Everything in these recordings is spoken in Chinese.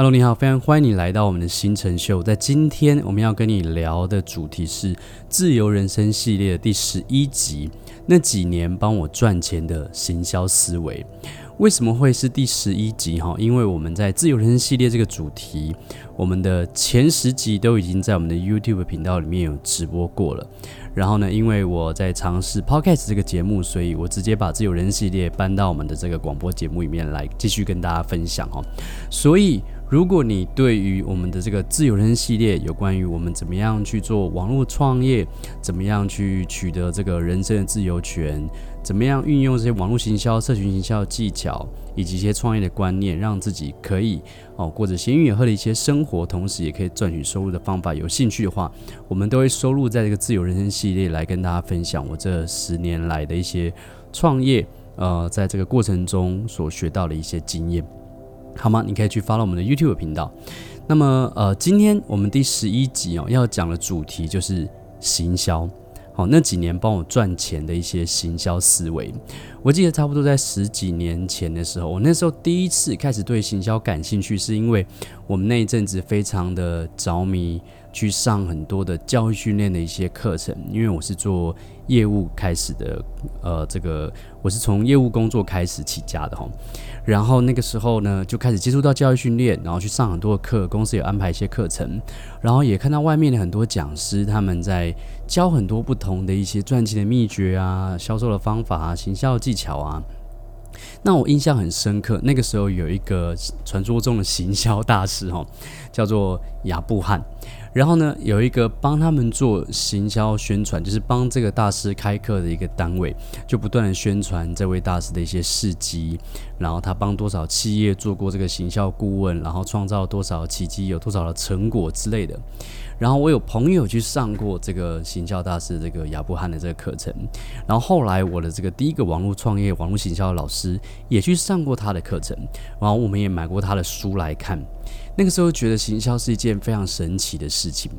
Hello，你好，非常欢迎你来到我们的新城秀。在今天我们要跟你聊的主题是自由人生系列的第十一集。那几年帮我赚钱的行销思维，为什么会是第十一集？哈，因为我们在自由人生系列这个主题，我们的前十集都已经在我们的 YouTube 频道里面有直播过了。然后呢，因为我在尝试 Podcast 这个节目，所以我直接把自由人生系列搬到我们的这个广播节目里面来，继续跟大家分享哈。所以。如果你对于我们的这个自由人生系列，有关于我们怎么样去做网络创业，怎么样去取得这个人生的自由权，怎么样运用这些网络行销、社群行销的技巧，以及一些创业的观念，让自己可以哦过着闲云野鹤的一些生活，同时也可以赚取收入的方法，有兴趣的话，我们都会收录在这个自由人生系列来跟大家分享我这十年来的一些创业，呃，在这个过程中所学到的一些经验。好吗？你可以去 follow 我们的 YouTube 频道。那么，呃，今天我们第十一集哦，要讲的主题就是行销。好，那几年帮我赚钱的一些行销思维。我记得差不多在十几年前的时候，我那时候第一次开始对行销感兴趣，是因为我们那一阵子非常的着迷，去上很多的教育训练的一些课程。因为我是做业务开始的，呃，这个我是从业务工作开始起家的哈。然后那个时候呢，就开始接触到教育训练，然后去上很多的课，公司有安排一些课程，然后也看到外面的很多讲师他们在教很多不同的一些赚钱的秘诀啊、销售的方法啊、行销技巧啊。那我印象很深刻，那个时候有一个传说中的行销大师哈，叫做亚布汉。然后呢，有一个帮他们做行销宣传，就是帮这个大师开课的一个单位，就不断的宣传这位大师的一些事迹，然后他帮多少企业做过这个行销顾问，然后创造多少奇迹，有多少的成果之类的。然后我有朋友去上过这个行销大师这个亚布汉的这个课程，然后后来我的这个第一个网络创业、网络行销老师也去上过他的课程，然后我们也买过他的书来看。那个时候觉得行销是一件非常神奇的事情。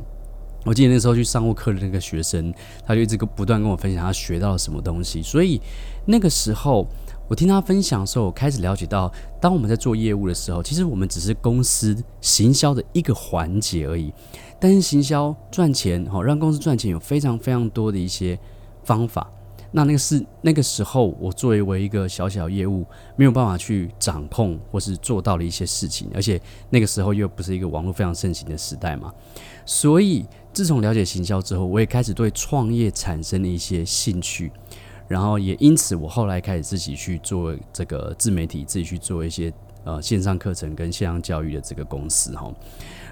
我记得那时候去上过课的那个学生，他就一直不断跟我分享他学到了什么东西。所以那个时候我听他分享的时候，我开始了解到，当我们在做业务的时候，其实我们只是公司行销的一个环节而已。但是行销赚钱，好让公司赚钱，有非常非常多的一些方法。那那个是那个时候，我作为一个小小业务，没有办法去掌控或是做到的一些事情，而且那个时候又不是一个网络非常盛行的时代嘛。所以自从了解行销之后，我也开始对创业产生了一些兴趣，然后也因此我后来开始自己去做这个自媒体，自己去做一些呃线上课程跟线上教育的这个公司哈。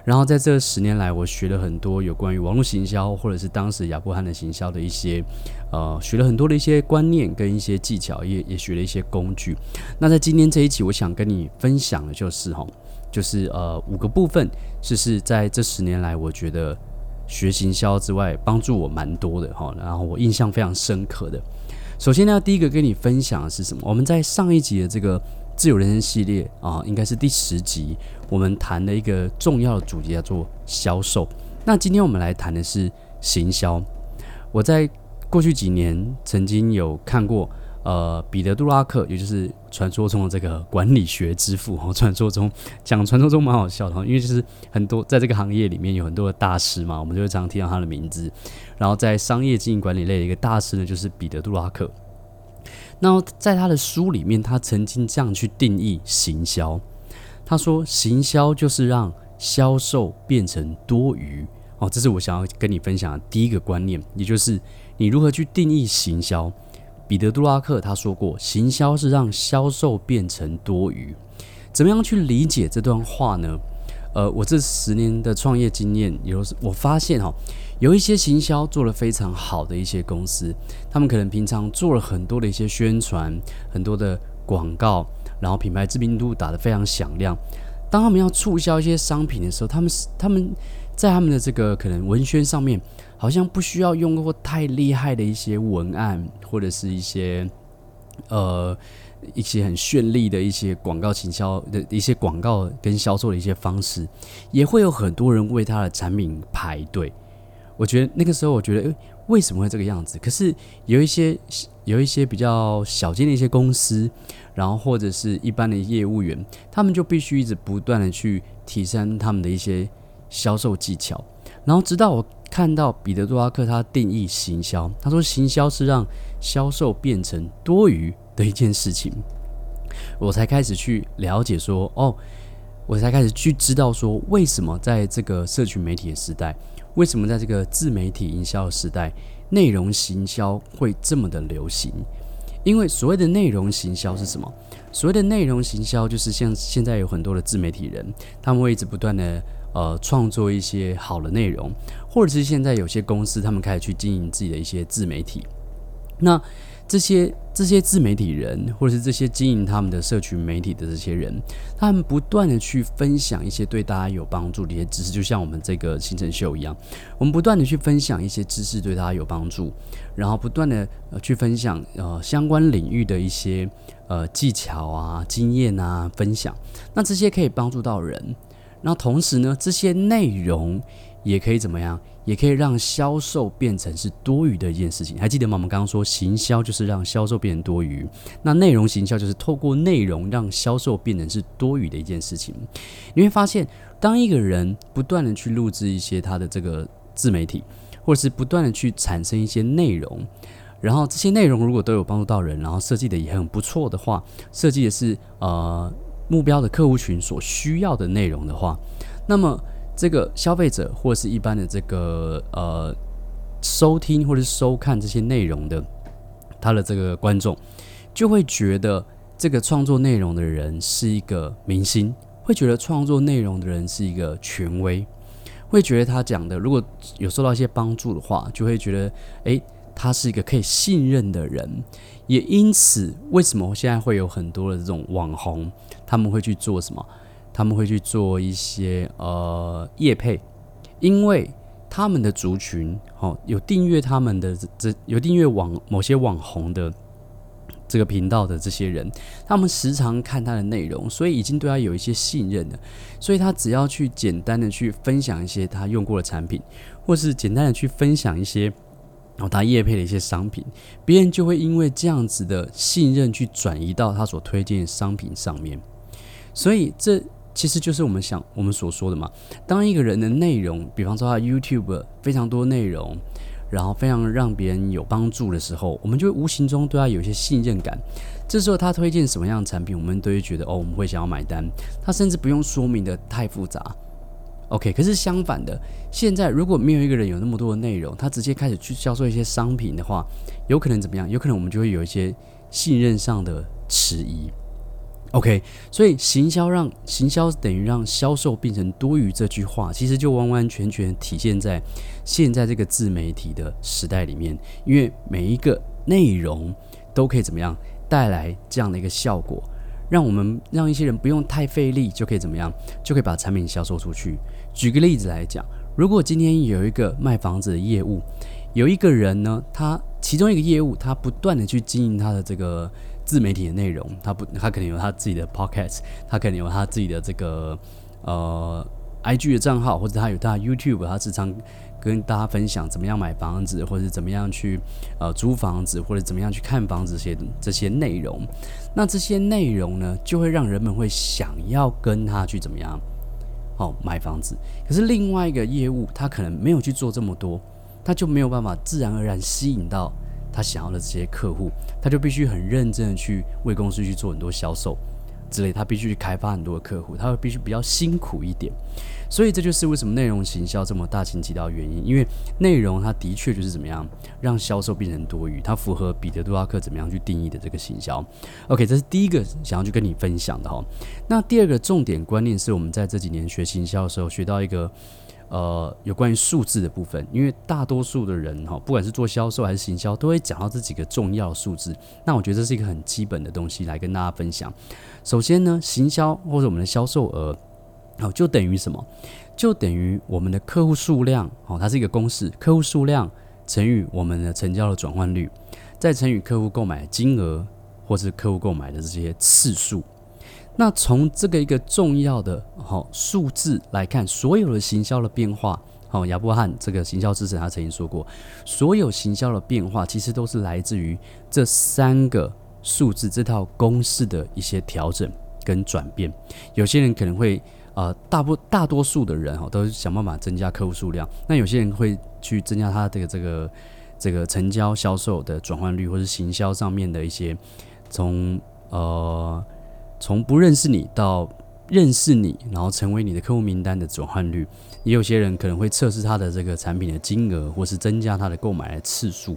然后在这十年来，我学了很多有关于网络行销，或者是当时亚布汉的行销的一些，呃，学了很多的一些观念跟一些技巧，也也学了一些工具。那在今天这一期，我想跟你分享的就是哈，就是呃五个部分，是是在这十年来，我觉得学行销之外，帮助我蛮多的哈。然后我印象非常深刻的，首先呢，第一个跟你分享的是什么？我们在上一集的这个。自由人生系列啊，应该是第十集，我们谈的一个重要的主题叫做销售。那今天我们来谈的是行销。我在过去几年曾经有看过，呃，彼得·杜拉克，也就是传说中的这个管理学之父。哦，传说中讲传说中蛮好笑的，因为就是很多在这个行业里面有很多的大师嘛，我们就会常常听到他的名字。然后在商业经营管理类的一个大师呢，就是彼得·杜拉克。那在他的书里面，他曾经这样去定义行销。他说，行销就是让销售变成多余。哦，这是我想要跟你分享的第一个观念，也就是你如何去定义行销。彼得·杜拉克他说过，行销是让销售变成多余。怎么样去理解这段话呢？呃，我这十年的创业经验，有我发现哈。有一些行销做得非常好的一些公司，他们可能平常做了很多的一些宣传，很多的广告，然后品牌知名度打得非常响亮。当他们要促销一些商品的时候，他们他们在他们的这个可能文宣上面，好像不需要用过太厉害的一些文案，或者是一些呃一些很绚丽的一些广告行销的一些广告跟销售的一些方式，也会有很多人为他的产品排队。我觉得那个时候，我觉得，诶，为什么会这个样子？可是有一些有一些比较小间的一些公司，然后或者是一般的业务员，他们就必须一直不断的去提升他们的一些销售技巧。然后直到我看到彼得·杜拉克他定义行销，他说行销是让销售变成多余的一件事情，我才开始去了解说，哦，我才开始去知道说，为什么在这个社群媒体的时代。为什么在这个自媒体营销的时代，内容行销会这么的流行？因为所谓的内容行销是什么？所谓的内容行销就是像现在有很多的自媒体人，他们会一直不断的呃创作一些好的内容，或者是现在有些公司他们开始去经营自己的一些自媒体，那。这些这些自媒体人，或者是这些经营他们的社群媒体的这些人，他们不断的去分享一些对大家有帮助的一些知识，就像我们这个新程秀一样，我们不断的去分享一些知识对大家有帮助，然后不断的呃去分享呃相关领域的一些呃技巧啊、经验啊分享，那这些可以帮助到人，那同时呢，这些内容也可以怎么样？也可以让销售变成是多余的一件事情，还记得吗？我们刚刚说行销就是让销售变成多余，那内容行销就是透过内容让销售变成是多余的一件事情。你会发现，当一个人不断的去录制一些他的这个自媒体，或者是不断的去产生一些内容，然后这些内容如果都有帮助到人，然后设计的也很不错的话，设计的是呃目标的客户群所需要的内容的话，那么。这个消费者或是一般的这个呃收听或者是收看这些内容的，他的这个观众就会觉得这个创作内容的人是一个明星，会觉得创作内容的人是一个权威，会觉得他讲的如果有受到一些帮助的话，就会觉得诶，他是一个可以信任的人。也因此，为什么现在会有很多的这种网红，他们会去做什么？他们会去做一些呃业配，因为他们的族群哦有订阅他们的这有订阅网某些网红的这个频道的这些人，他们时常看他的内容，所以已经对他有一些信任了。所以他只要去简单的去分享一些他用过的产品，或是简单的去分享一些哦他业配的一些商品，别人就会因为这样子的信任去转移到他所推荐的商品上面，所以这。其实就是我们想我们所说的嘛。当一个人的内容，比方说他 YouTube 非常多内容，然后非常让别人有帮助的时候，我们就会无形中对他有一些信任感。这时候他推荐什么样的产品，我们都会觉得哦，我们会想要买单。他甚至不用说明的太复杂。OK，可是相反的，现在如果没有一个人有那么多的内容，他直接开始去销售一些商品的话，有可能怎么样？有可能我们就会有一些信任上的迟疑。OK，所以行销让行销等于让销售变成多余这句话，其实就完完全全体现在现在这个自媒体的时代里面。因为每一个内容都可以怎么样带来这样的一个效果，让我们让一些人不用太费力就可以怎么样，就可以把产品销售出去。举个例子来讲，如果今天有一个卖房子的业务，有一个人呢，他其中一个业务，他不断的去经营他的这个。自媒体的内容，他不，他可能有他自己的 podcast，他可能有他自己的这个呃 IG 的账号，或者他有他 YouTube，他时常跟大家分享怎么样买房子，或者怎么样去呃租房子，或者怎么样去看房子这些这些内容。那这些内容呢，就会让人们会想要跟他去怎么样哦买房子。可是另外一个业务，他可能没有去做这么多，他就没有办法自然而然吸引到。他想要的这些客户，他就必须很认真的去为公司去做很多销售之类，他必须去开发很多的客户，他会必须比较辛苦一点。所以这就是为什么内容行销这么大行其道的原因，因为内容它的确就是怎么样让销售变成多余，它符合彼得·杜拉克怎么样去定义的这个行销。OK，这是第一个想要去跟你分享的哈。那第二个重点观念是我们在这几年学行销的时候学到一个呃有关于数字的部分，因为大多数的人哈，不管是做销售还是行销，都会讲到这几个重要数字。那我觉得这是一个很基本的东西来跟大家分享。首先呢，行销或者我们的销售额，好，就等于什么？就等于我们的客户数量，好，它是一个公式，客户数量乘以我们的成交的转换率，再乘以客户购买金额，或是客户购买的这些次数。那从这个一个重要的好数字来看，所有的行销的变化，好，亚伯汉这个行销之神他曾经说过，所有行销的变化其实都是来自于这三个数字这套公式的一些调整跟转变。有些人可能会呃，大部大多数的人哈，都想办法增加客户数量，那有些人会去增加他的这个这个这个成交销售的转换率，或是行销上面的一些从呃。从不认识你到认识你，然后成为你的客户名单的转换率，也有些人可能会测试他的这个产品的金额，或是增加他的购买的次数。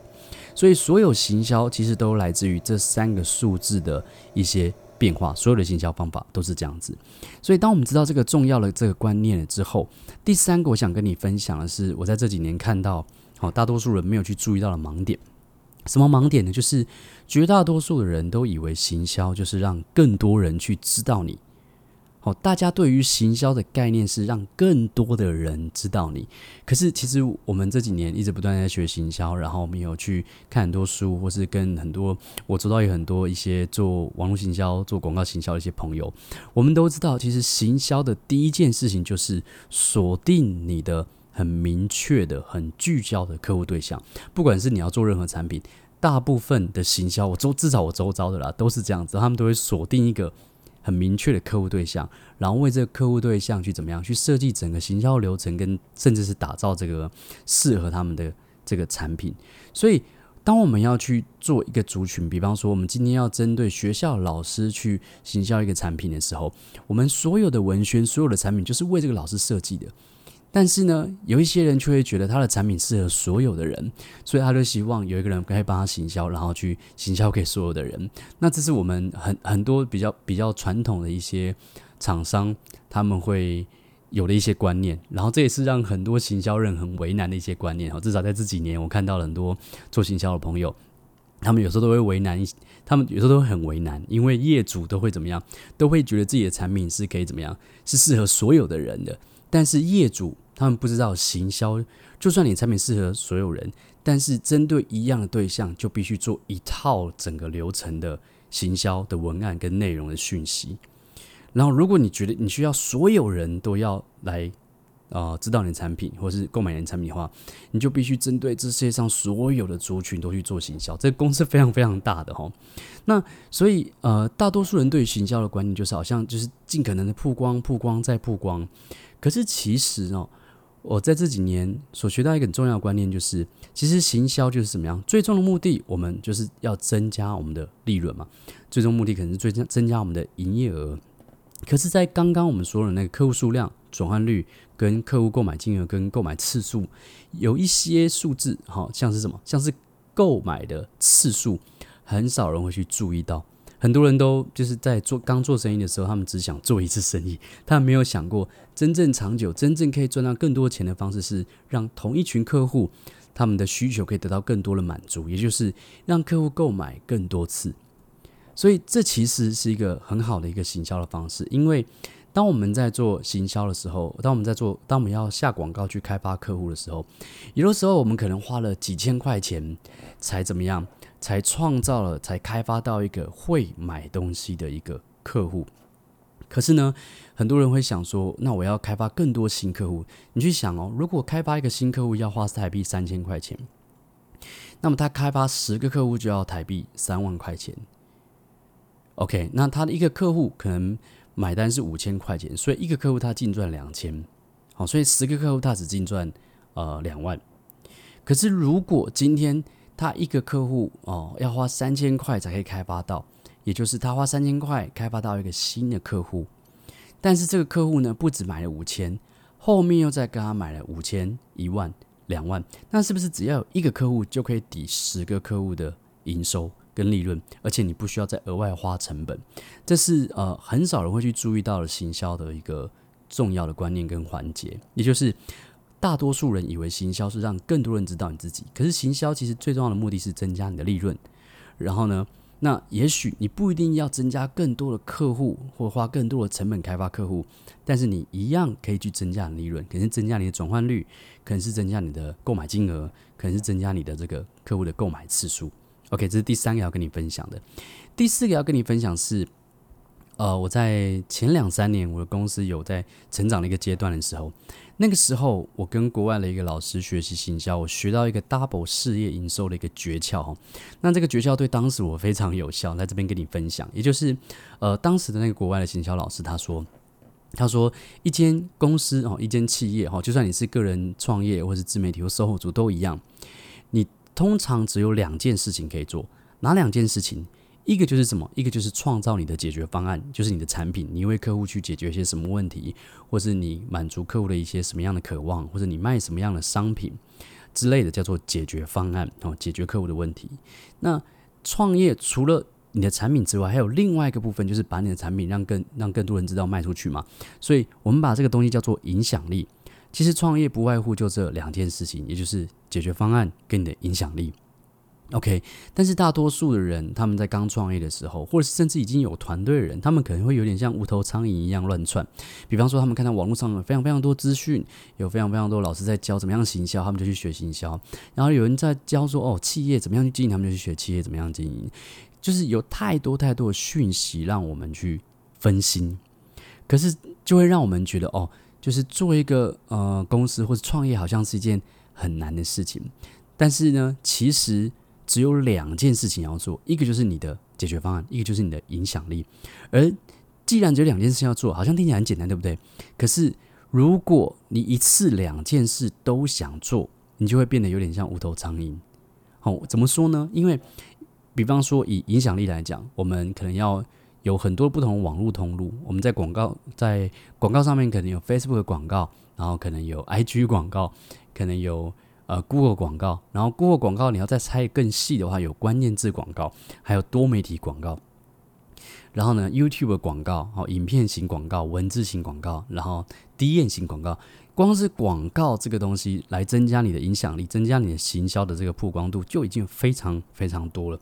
所以，所有行销其实都来自于这三个数字的一些变化。所有的行销方法都是这样子。所以，当我们知道这个重要的这个观念了之后，第三个我想跟你分享的是，我在这几年看到，好，大多数人没有去注意到的盲点。什么盲点呢？就是绝大多数的人都以为行销就是让更多人去知道你。好，大家对于行销的概念是让更多的人知道你。可是其实我们这几年一直不断在学行销，然后我们有去看很多书，或是跟很多我知道有很多一些做网络行销、做广告行销的一些朋友，我们都知道，其实行销的第一件事情就是锁定你的。很明确的、很聚焦的客户对象，不管是你要做任何产品，大部分的行销，我周至少我周遭的啦，都是这样子，他们都会锁定一个很明确的客户对象，然后为这个客户对象去怎么样去设计整个行销流程，跟甚至是打造这个适合他们的这个产品。所以，当我们要去做一个族群，比方说我们今天要针对学校老师去行销一个产品的时候，我们所有的文宣、所有的产品就是为这个老师设计的。但是呢，有一些人却会觉得他的产品适合所有的人，所以他就希望有一个人可以帮他行销，然后去行销给所有的人。那这是我们很很多比较比较传统的一些厂商他们会有的一些观念，然后这也是让很多行销人很为难的一些观念。至少在这几年，我看到了很多做行销的朋友，他们有时候都会为难，他们有时候都会很为难，因为业主都会怎么样，都会觉得自己的产品是可以怎么样，是适合所有的人的。但是业主他们不知道行销，就算你产品适合所有人，但是针对一样的对象，就必须做一套整个流程的行销的文案跟内容的讯息。然后，如果你觉得你需要所有人都要来、呃、知道你的产品或是购买你的产品的话，你就必须针对这世界上所有的族群都去做行销。这个公司非常非常大的齁。那所以呃，大多数人对于行销的观念就是好像就是尽可能的曝光、曝光再曝光。可是其实哦，我在这几年所学到一个很重要的观念，就是其实行销就是怎么样？最终的目的，我们就是要增加我们的利润嘛。最终目的可能是增加增加我们的营业额。可是，在刚刚我们说的那个客户数量、转换率、跟客户购买金额、跟购买次数，有一些数字，好像是什么？像是购买的次数，很少人会去注意到。很多人都就是在做刚做生意的时候，他们只想做一次生意，他们没有想过真正长久、真正可以赚到更多钱的方式是让同一群客户他们的需求可以得到更多的满足，也就是让客户购买更多次。所以这其实是一个很好的一个行销的方式，因为当我们在做行销的时候，当我们在做，当我们要下广告去开发客户的时候，有的时候我们可能花了几千块钱才怎么样？才创造了，才开发到一个会买东西的一个客户。可是呢，很多人会想说，那我要开发更多新客户。你去想哦，如果开发一个新客户要花台币三千块钱，那么他开发十个客户就要台币三万块钱。OK，那他的一个客户可能买单是五千块钱，所以一个客户他净赚两千。好，所以十个客户他只净赚呃两万。可是如果今天他一个客户哦，要花三千块才可以开发到，也就是他花三千块开发到一个新的客户，但是这个客户呢，不止买了五千，后面又再跟他买了五千、一万、两万，那是不是只要有一个客户就可以抵十个客户的营收跟利润，而且你不需要再额外花成本？这是呃很少人会去注意到的行销的一个重要的观念跟环节，也就是大多数人以为行销是让更多人知道你自己，可是行销其实最重要的目的是增加你的利润。然后呢，那也许你不一定要增加更多的客户，或花更多的成本开发客户，但是你一样可以去增加你的利润，可能是增加你的转换率，可能是增加你的购买金额，可能是增加你的这个客户的购买次数。OK，这是第三个要跟你分享的。第四个要跟你分享是，呃，我在前两三年我的公司有在成长的一个阶段的时候，那个时候我跟国外的一个老师学习行销，我学到一个 double 事业营收的一个诀窍哈。那这个诀窍对当时我非常有效，在这边跟你分享。也就是，呃，当时的那个国外的行销老师他说，他说一间公司哦，一间企业哈，就算你是个人创业或是自媒体或售后组都一样，通常只有两件事情可以做，哪两件事情？一个就是什么？一个就是创造你的解决方案，就是你的产品，你为客户去解决一些什么问题，或是你满足客户的一些什么样的渴望，或者你卖什么样的商品之类的，叫做解决方案哦，解决客户的问题。那创业除了你的产品之外，还有另外一个部分，就是把你的产品让更让更多人知道卖出去嘛。所以我们把这个东西叫做影响力。其实创业不外乎就这两件事情，也就是解决方案跟你的影响力。OK，但是大多数的人，他们在刚创业的时候，或者是甚至已经有团队的人，他们可能会有点像无头苍蝇一样乱窜。比方说，他们看到网络上有非常非常多资讯，有非常非常多老师在教怎么样行销，他们就去学行销。然后有人在教说，哦，企业怎么样去经营，他们就去学企业怎么样经营。就是有太多太多的讯息让我们去分心，可是就会让我们觉得，哦，就是做一个呃公司或者创业，好像是一件很难的事情。但是呢，其实。只有两件事情要做，一个就是你的解决方案，一个就是你的影响力。而既然只有两件事要做，好像听起来很简单，对不对？可是如果你一次两件事都想做，你就会变得有点像无头苍蝇。哦，怎么说呢？因为比方说以影响力来讲，我们可能要有很多不同网络通路。我们在广告在广告上面可能有 Facebook 的广告，然后可能有 IG 广告，可能有。呃，Google 广告，然后 Google 广告，你要再拆更细的话，有关键字广告，还有多媒体广告。然后呢，YouTube 的广告，好，影片型广告，文字型广告，然后滴 m 型广告。光是广告这个东西来增加你的影响力，增加你的行销的这个曝光度，就已经非常非常多了。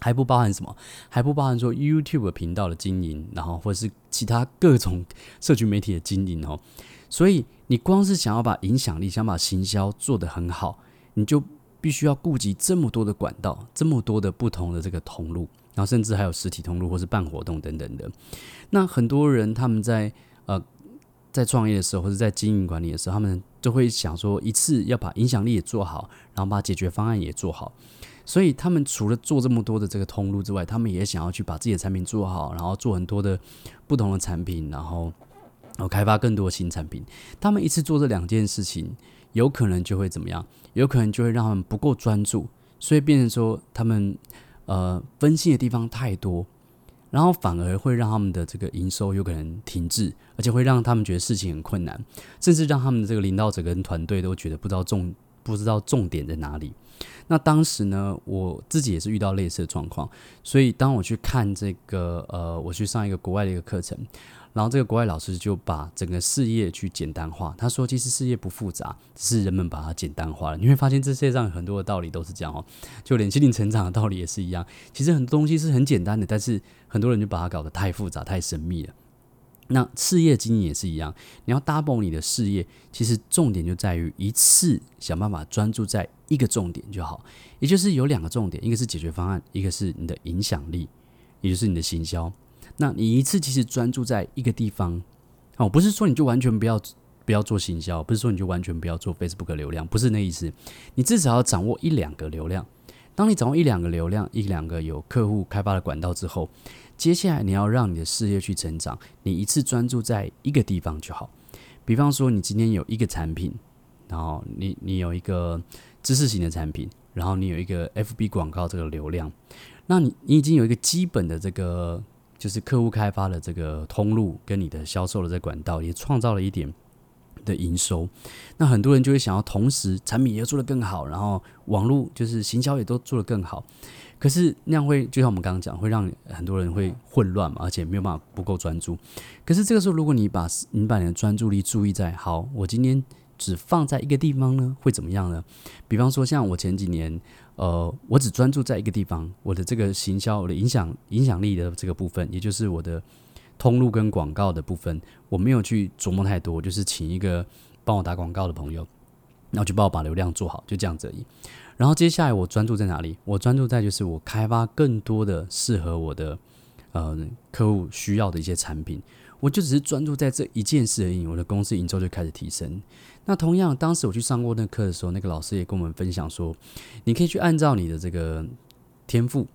还不包含什么？还不包含说 YouTube 频道的经营，然后或者是其他各种社群媒体的经营哦。所以，你光是想要把影响力、想把行销做得很好，你就必须要顾及这么多的管道，这么多的不同的这个通路，然后甚至还有实体通路或是办活动等等的。那很多人他们在呃在创业的时候，或者在经营管理的时候，他们都会想说，一次要把影响力也做好，然后把解决方案也做好。所以，他们除了做这么多的这个通路之外，他们也想要去把自己的产品做好，然后做很多的不同的产品，然后。然后开发更多的新产品，他们一次做这两件事情，有可能就会怎么样？有可能就会让他们不够专注，所以变成说他们呃分心的地方太多，然后反而会让他们的这个营收有可能停滞，而且会让他们觉得事情很困难，甚至让他们的这个领导者跟团队都觉得不知道重不知道重点在哪里。那当时呢，我自己也是遇到类似的状况，所以当我去看这个呃，我去上一个国外的一个课程。然后这个国外老师就把整个事业去简单化。他说：“其实事业不复杂，只是人们把它简单化了。你会发现，这世界上很多的道理都是这样哦。就连心灵成长的道理也是一样。其实很多东西是很简单的，但是很多人就把它搞得太复杂、太神秘了。那事业经营也是一样，你要 double 你的事业，其实重点就在于一次想办法专注在一个重点就好。也就是有两个重点，一个是解决方案，一个是你的影响力，也就是你的行销。”那你一次其实专注在一个地方，哦，不是说你就完全不要不要做行销，不是说你就完全不要做 Facebook 流量，不是那意思。你至少要掌握一两个流量。当你掌握一两个流量，一两个有客户开发的管道之后，接下来你要让你的事业去成长，你一次专注在一个地方就好。比方说，你今天有一个产品，然后你你有一个知识型的产品，然后你有一个 FB 广告这个流量，那你你已经有一个基本的这个。就是客户开发的这个通路跟你的销售的这管道，也创造了一点的营收。那很多人就会想要同时产品也做得更好，然后网络就是行销也都做得更好。可是那样会就像我们刚刚讲，会让很多人会混乱嘛，而且没有办法不够专注。可是这个时候，如果你把你把你的专注力注意在好，我今天只放在一个地方呢，会怎么样呢？比方说，像我前几年，呃，我只专注在一个地方，我的这个行销，我的影响影响力的这个部分，也就是我的通路跟广告的部分，我没有去琢磨太多，就是请一个帮我打广告的朋友，然后就帮我把流量做好，就这样子而已。然后接下来我专注在哪里？我专注在就是我开发更多的适合我的呃客户需要的一些产品。我就只是专注在这一件事而已，我的公司营收就开始提升。那同样，当时我去上过那课的时候，那个老师也跟我们分享说，你可以去按照你的这个天赋，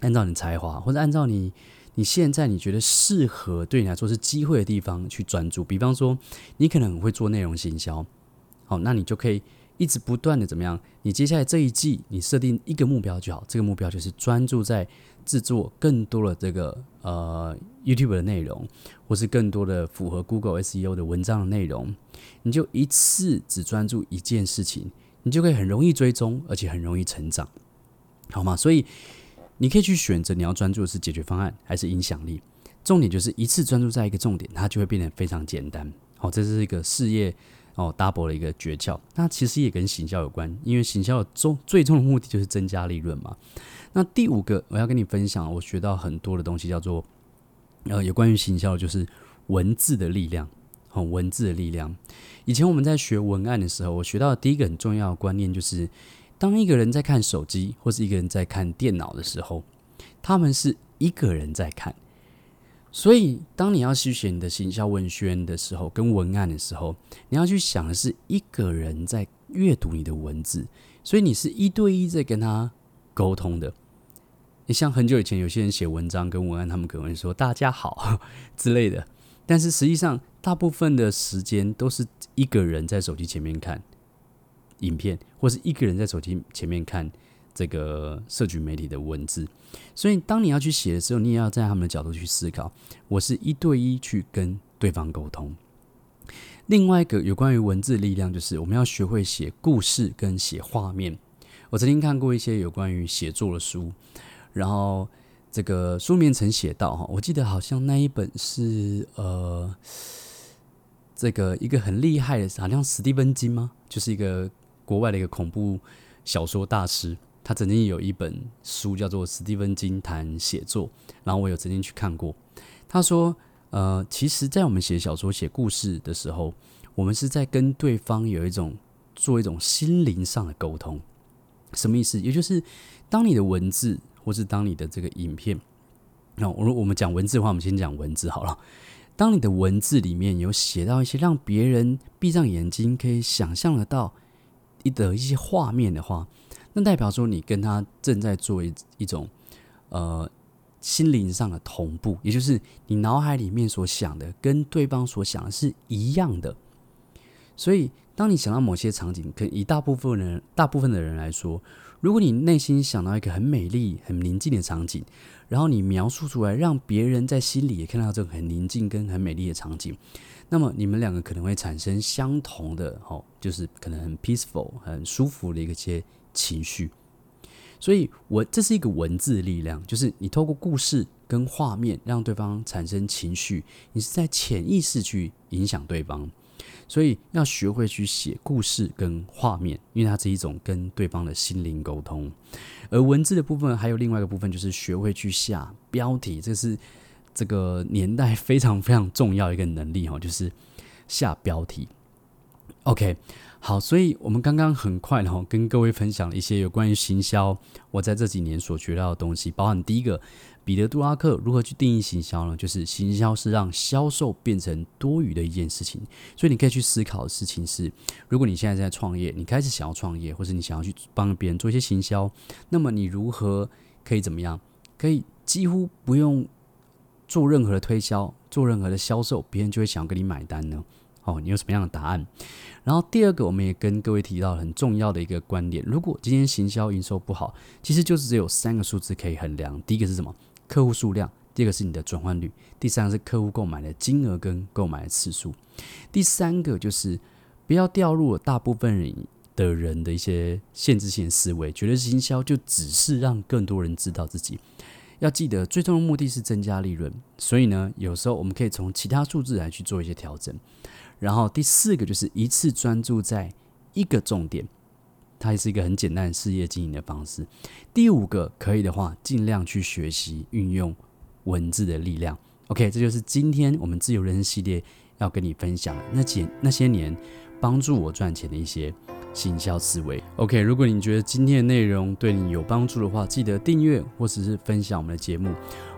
按照你才华，或者按照你你现在你觉得适合对你来说是机会的地方去专注。比方说，你可能很会做内容行销，好，那你就可以一直不断的怎么样？你接下来这一季，你设定一个目标就好，这个目标就是专注在。制作更多的这个呃 YouTube 的内容，或是更多的符合 Google SEO 的文章的内容，你就一次只专注一件事情，你就可以很容易追踪，而且很容易成长，好吗？所以你可以去选择你要专注的是解决方案还是影响力。重点就是一次专注在一个重点，它就会变得非常简单。好，这是一个事业哦 double 的一个诀窍。那其实也跟行销有关，因为行销的终最终的目的就是增加利润嘛。那第五个我要跟你分享，我学到很多的东西，叫做呃，有关于行销，就是文字的力量。好，文字的力量。以前我们在学文案的时候，我学到的第一个很重要的观念就是，当一个人在看手机，或是一个人在看电脑的时候，他们是一个人在看。所以，当你要去写你的行销文宣的时候，跟文案的时候，你要去想的是一个人在阅读你的文字，所以你是一对一在跟他沟通的，你像很久以前有些人写文章跟文案，他们可能会说“大家好” 之类的，但是实际上大部分的时间都是一个人在手机前面看影片，或是一个人在手机前面看这个社群媒体的文字。所以当你要去写的时候，你也要在他们的角度去思考。我是一对一去跟对方沟通。另外一个有关于文字的力量，就是我们要学会写故事跟写画面。我曾经看过一些有关于写作的书，然后这个书面曾写到哈，我记得好像那一本是呃，这个一个很厉害的，好像史蒂芬金吗？就是一个国外的一个恐怖小说大师，他曾经有一本书叫做《史蒂芬金谈写作》，然后我有曾经去看过。他说，呃，其实，在我们写小说、写故事的时候，我们是在跟对方有一种做一种心灵上的沟通。什么意思？也就是当你的文字，或是当你的这个影片，那我我们讲文字的话，我们先讲文字好了。当你的文字里面有写到一些让别人闭上眼睛可以想象得到一的一些画面的话，那代表说你跟他正在做一一种呃心灵上的同步，也就是你脑海里面所想的跟对方所想的是一样的，所以。当你想到某些场景，可以大部分人、大部分的人来说，如果你内心想到一个很美丽、很宁静的场景，然后你描述出来，让别人在心里也看到这个很宁静跟很美丽的场景，那么你们两个可能会产生相同的，哦，就是可能很 peaceful、很舒服的一些情绪。所以，我这是一个文字力量，就是你透过故事跟画面让对方产生情绪，你是在潜意识去影响对方。所以要学会去写故事跟画面，因为它是一种跟对方的心灵沟通。而文字的部分还有另外一个部分，就是学会去下标题，这是这个年代非常非常重要一个能力哈，就是下标题。OK，好，所以我们刚刚很快哈跟各位分享了一些有关于行销，我在这几年所学到的东西，包含第一个。彼得·杜拉克如何去定义行销呢？就是行销是让销售变成多余的一件事情。所以你可以去思考的事情是：如果你现在在创业，你开始想要创业，或者你想要去帮别人做一些行销，那么你如何可以怎么样？可以几乎不用做任何的推销，做任何的销售，别人就会想要跟你买单呢？哦，你有什么样的答案？然后第二个，我们也跟各位提到很重要的一个观点：如果今天行销营收不好，其实就是只有三个数字可以衡量。第一个是什么？客户数量，第二个是你的转换率，第三个是客户购买的金额跟购买的次数，第三个就是不要掉入了大部分人的人的一些限制性思维，觉得行销就只是让更多人知道自己。要记得，最终的目的是增加利润，所以呢，有时候我们可以从其他数字来去做一些调整。然后第四个就是一次专注在一个重点，它也是一个很简单的事业经营的方式。第五个可以的话，尽量去学习运用文字的力量。OK，这就是今天我们自由人生系列要跟你分享的那几那些年帮助我赚钱的一些行销思维。OK，如果你觉得今天的内容对你有帮助的话，记得订阅或者是分享我们的节目，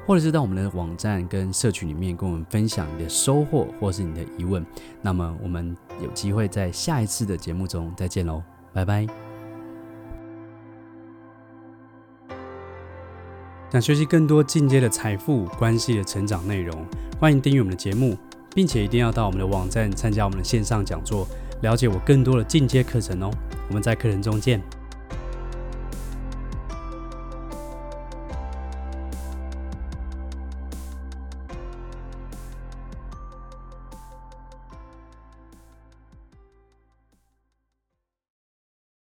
或者是到我们的网站跟社群里面跟我们分享你的收获或是你的疑问。那么我们有机会在下一次的节目中再见喽，拜拜。想学习更多进阶的财富关系的成长内容，欢迎订阅我们的节目，并且一定要到我们的网站参加我们的线上讲座，了解我更多的进阶课程哦。我们在课程中见。